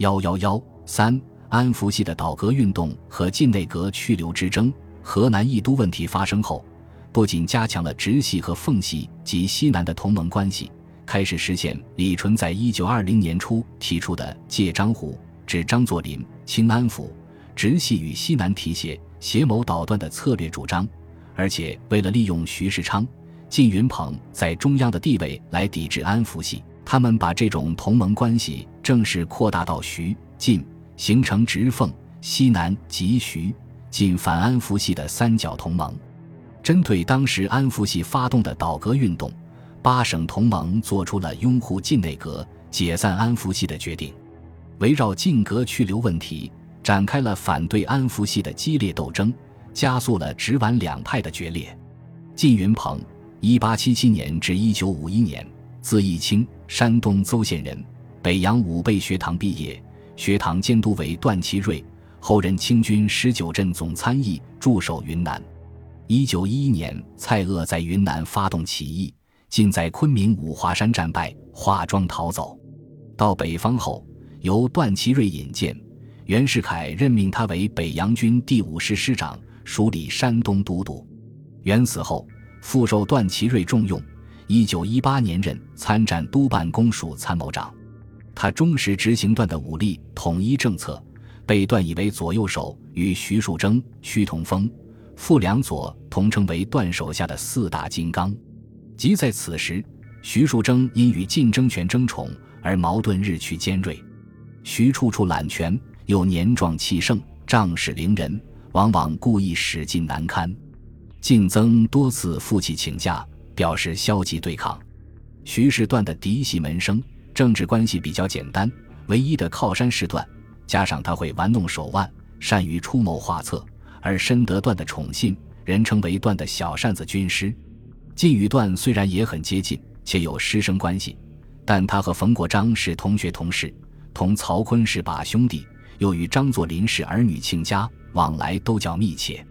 幺幺幺三，安福系的倒戈运动和晋内阁去留之争，河南易都问题发生后，不仅加强了直系和奉系及西南的同盟关系，开始实现李纯在一九二零年初提出的借漳湖至张作霖、清安抚，直系与西南提携、协谋捣乱的策略主张，而且为了利用徐世昌、靳云鹏在中央的地位来抵制安福系。他们把这种同盟关系正式扩大到徐晋，形成直奉西南及徐晋反安福系的三角同盟。针对当时安福系发动的倒戈运动，八省同盟做出了拥护晋内阁、解散安福系的决定。围绕晋阁去留问题，展开了反对安福系的激烈斗争，加速了直皖两派的决裂。靳云鹏（一八七七年至一九五一年）。字义清，山东邹县人，北洋武备学堂毕业，学堂监督为段祺瑞，后任清军十九镇总参议，驻守云南。一九一一年，蔡锷在云南发动起义，竟在昆明五华山战败，化妆逃走。到北方后，由段祺瑞引荐，袁世凯任命他为北洋军第五师师长，署理山东都督。袁死后，复受段祺瑞重用。一九一八年任参战督办公署参谋长，他忠实执行段的武力统一政策，被段以为左右手，与徐树铮、屈同峰、傅良佐同称为段手下的四大金刚。即在此时，徐树铮因与晋争权争宠而矛盾日趋尖锐，徐处处揽权，又年壮气盛，仗势凌人，往往故意使劲难堪。晋曾多次负气请假。表示消极对抗，徐氏段的嫡系门生，政治关系比较简单，唯一的靠山是段，加上他会玩弄手腕，善于出谋划策，而深得段的宠信，人称为段的小扇子军师。晋与段虽然也很接近，且有师生关系，但他和冯国璋是同学同事，同曹锟是把兄弟，又与张作霖是儿女亲家，往来都较密切，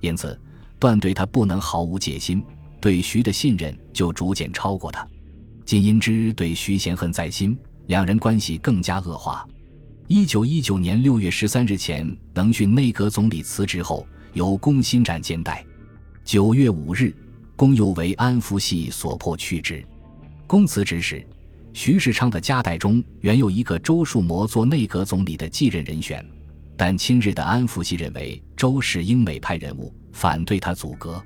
因此段对他不能毫无戒心。对徐的信任就逐渐超过他，金因之对徐嫌恨在心，两人关系更加恶化。一九一九年六月十三日前，能训内阁总理辞职后，由龚新展兼代。九月五日，龚又为安福系所迫去职。龚辞职时，徐世昌的家代中原有一个周树模做内阁总理的继任人选，但亲日的安福系认为周是英美派人物，反对他阻隔。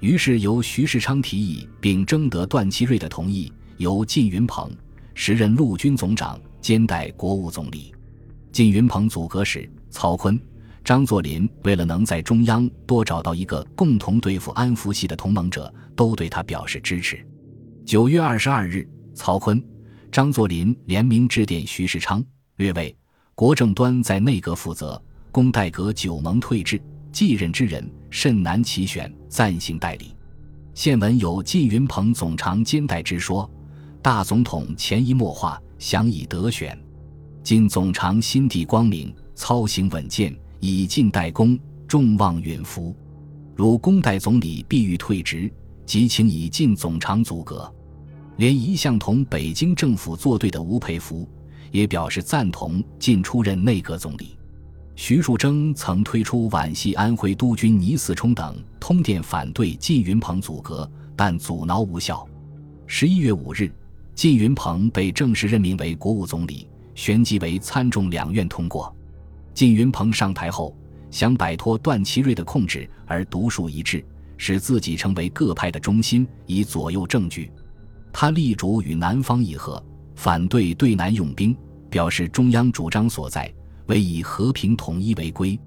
于是由徐世昌提议，并征得段祺瑞的同意，由靳云鹏时任陆军总长兼代国务总理。靳云鹏组阁时，曹锟、张作霖为了能在中央多找到一个共同对付安福系的同盟者，都对他表示支持。九月二十二日，曹锟、张作霖联名致电徐世昌，略为国政端在内阁负责，公代阁九盟退至。继任之人甚难其选，暂行代理。现文有靳云鹏总长兼代之说，大总统潜移默化，想以得选。今总长心地光明，操行稳健，以进代公，众望允服。如公代总理必欲退职，即请以进总长阻隔。连一向同北京政府作对的吴佩孚，也表示赞同进出任内阁总理。徐树铮曾推出皖系安徽督军倪嗣冲等通电反对靳云鹏阻隔，但阻挠无效。十一月五日，靳云鹏被正式任命为国务总理，旋即为参众两院通过。靳云鹏上台后，想摆脱段祺瑞的控制而独树一帜，使自己成为各派的中心，以左右政局。他力主与南方议和，反对对南用兵，表示中央主张所在。为以和平统一为归，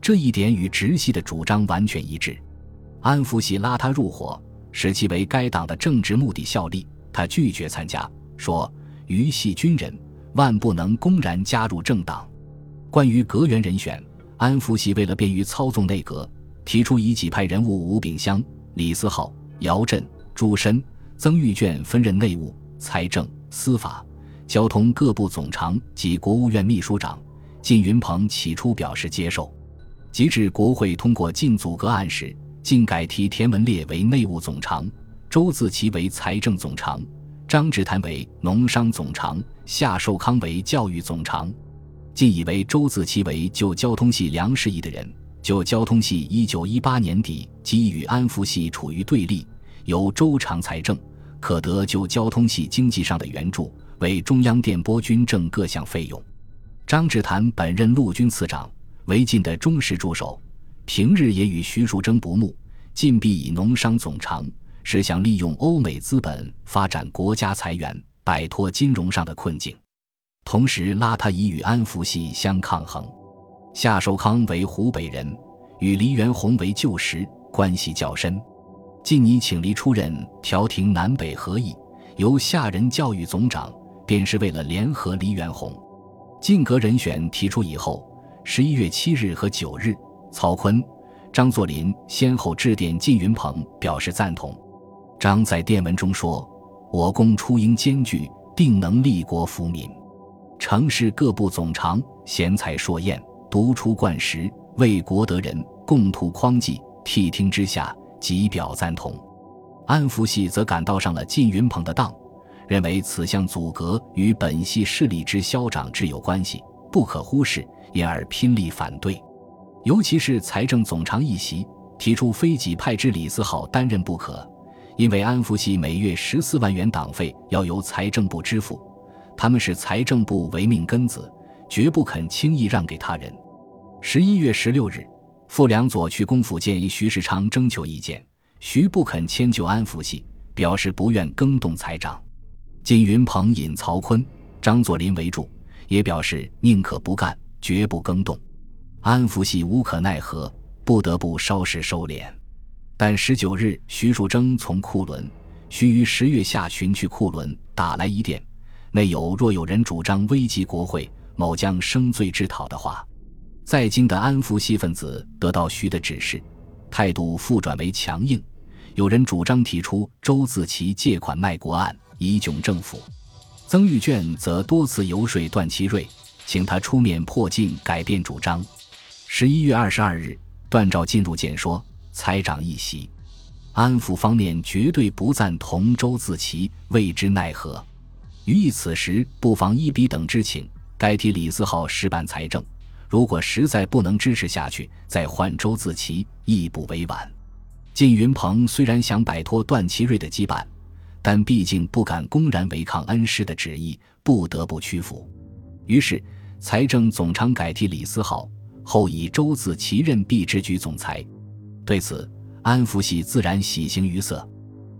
这一点与直系的主张完全一致。安福系拉他入伙，使其为该党的政治目的效力，他拒绝参加，说：“余系军人，万不能公然加入政党。”关于阁员人选，安福系为了便于操纵内阁，提出以己派人物吴炳湘、李思浩、姚震、朱深、曾玉卷分任内务、财政、司法、交通各部总长及国务院秘书长。靳云鹏起初表示接受，及至国会通过禁阻隔案时，竟改提田文烈为内务总长，周自齐为财政总长，张志谈为农商总长，夏寿康为教育总长。晋以为周自齐为旧交通系梁士仪的人，就交通系一九一八年底即与安福系处于对立，由周长财政，可得就交通系经济上的援助，为中央电波军政各项费用。张志谈本任陆军次长，为晋的忠实助手，平日也与徐树铮不睦。晋必以农商总长，是想利用欧美资本发展国家财源，摆脱金融上的困境，同时拉他以与安福系相抗衡。夏寿康为湖北人，与黎元洪为旧识，关系较深。晋拟请黎出任调停南北合议，由夏人教育总长，便是为了联合黎元洪。晋阁人选提出以后，十一月七日和九日，曹锟、张作霖先后致电靳云鹏，表示赞同。张在电文中说：“我公出英艰巨，定能立国福民。城市各部总长贤才硕彦，独出冠时，为国得人，共图匡济。谛听之下，即表赞同。”安福系则感到上了靳云鹏的当。认为此项阻隔与本系势力之消长至有关系，不可忽视，因而拼力反对。尤其是财政总长一席，提出非己派之李思浩担任不可，因为安福系每月十四万元党费要由财政部支付，他们是财政部唯命根子，绝不肯轻易让给他人。十一月十六日，傅良佐去公府见徐世昌征求意见，徐不肯迁就安福系，表示不愿更动财长。靳云鹏引曹锟、张作霖为助，也表示宁可不干，绝不更动。安福系无可奈何，不得不稍事收敛。但十九日，徐树铮从库伦，须于十月下旬去库伦，打来一电，内有若有人主张危及国会，某将生罪之讨的话。在京的安福系分子得到徐的指示，态度复转为强硬。有人主张提出周自齐借款卖国案。以窘政府，曾玉卷则多次游说段祺瑞，请他出面破镜改变主张。十一月二十二日，段昭进入见说，财长一席，安抚方面绝对不赞同周自齐，未知奈何。于意此时不妨依彼等之请，代替李思浩实办财政。如果实在不能支持下去，再换周自齐，亦不为晚。靳云鹏虽然想摆脱段祺瑞的羁绊。但毕竟不敢公然违抗恩师的旨意，不得不屈服。于是，财政总长改替李思浩，后以周自齐任币制局总裁。对此，安福系自然喜形于色。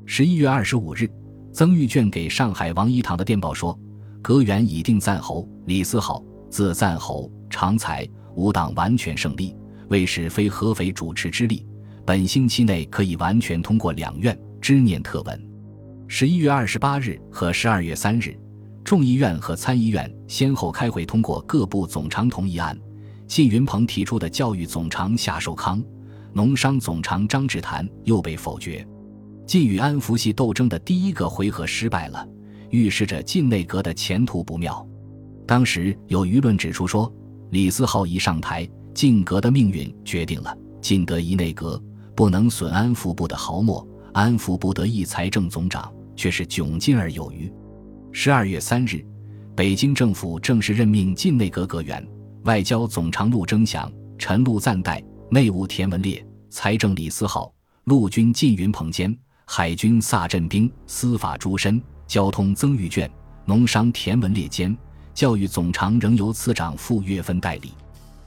十一月二十五日，曾玉卷给上海王一堂的电报说：“阁员已定赞侯李思浩，自赞侯常才，吾党完全胜利，为使非合肥主持之力，本星期内可以完全通过两院之念特文。”十一月二十八日和十二月三日，众议院和参议院先后开会通过各部总长同意案。靳云鹏提出的教育总长夏寿康、农商总长张志谈又被否决。晋与安福系斗争的第一个回合失败了，预示着晋内阁的前途不妙。当时有舆论指出说，李思浩一上台，晋阁的命运决定了。晋德一内阁不能损安福部的毫末，安福部得一财政总长。却是窘境而有余。十二月三日，北京政府正式任命晋内阁阁员：外交总长陆征祥、陈陆赞代，内务田文烈，财政李思浩，陆军靳云鹏兼，海军萨振兵，司法朱申，交通曾玉卷，农商田文烈兼，教育总长仍由次长傅岳芬代理。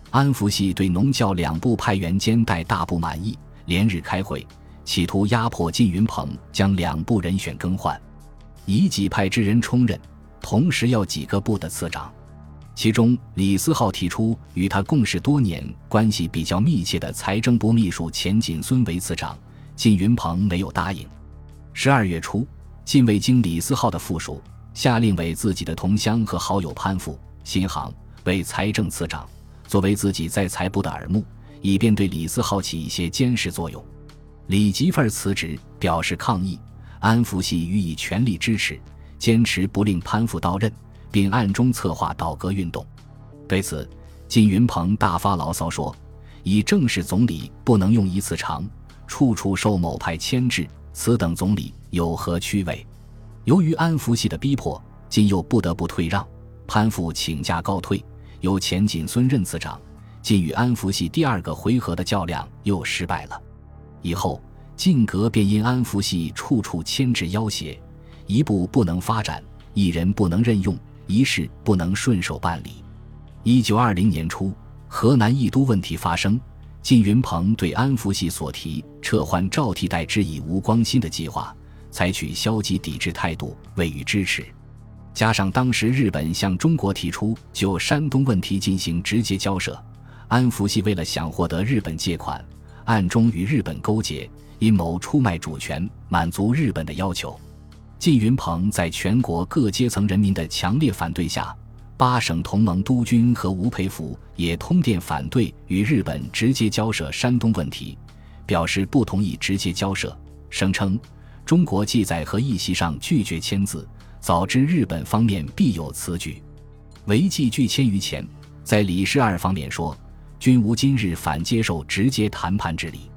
安福系对农教两部派员兼代大不满意，连日开会。企图压迫靳云鹏将两部人选更换，以己派之人充任，同时要几个部的次长。其中，李思浩提出与他共事多年、关系比较密切的财政部秘书钱锦孙为次长，靳云鹏没有答应。十二月初，靳未经李思浩的附属，下令为自己的同乡和好友潘富、新航为财政次长，作为自己在财部的耳目，以便对李思浩起一些监视作用。李吉份辞职，表示抗议。安福系予以全力支持，坚持不令潘复到任，并暗中策划倒戈运动。对此，靳云鹏大发牢骚说：“以正式总理不能用一次长，处处受某派牵制，此等总理有何趣味？”由于安福系的逼迫，今又不得不退让，潘复请假告退，由钱锦孙任次长。晋与安福系第二个回合的较量又失败了，以后晋阁便因安福系处处牵制要挟，一步不能发展，一人不能任用，一事不能顺手办理。一九二零年初，河南义都问题发生，靳云鹏对安福系所提撤换赵替代之以吴光新的计划，采取消极抵制态度，未予支持。加上当时日本向中国提出就山东问题进行直接交涉。安福系为了想获得日本借款，暗中与日本勾结，阴谋出卖主权，满足日本的要求。靳云鹏在全国各阶层人民的强烈反对下，八省同盟督军和吴佩孚也通电反对与日本直接交涉山东问题，表示不同意直接交涉，声称中国既在和议席上拒绝签字，早知日本方面必有此举，违纪拒签于前。在李氏二方面说。均无今日反接受直接谈判之理。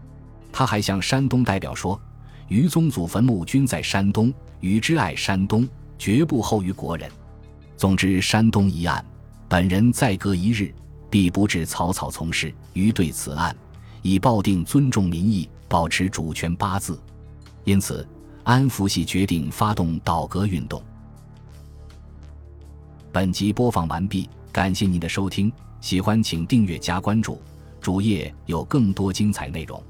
他还向山东代表说：“余宗祖坟墓均在山东，余之爱山东，绝不后于国人。总之，山东一案，本人再隔一日，必不至草草从事。于对此案，以抱定尊重民意、保持主权八字。因此，安福系决定发动倒戈运动。”本集播放完毕，感谢您的收听。喜欢请订阅加关注，主页有更多精彩内容。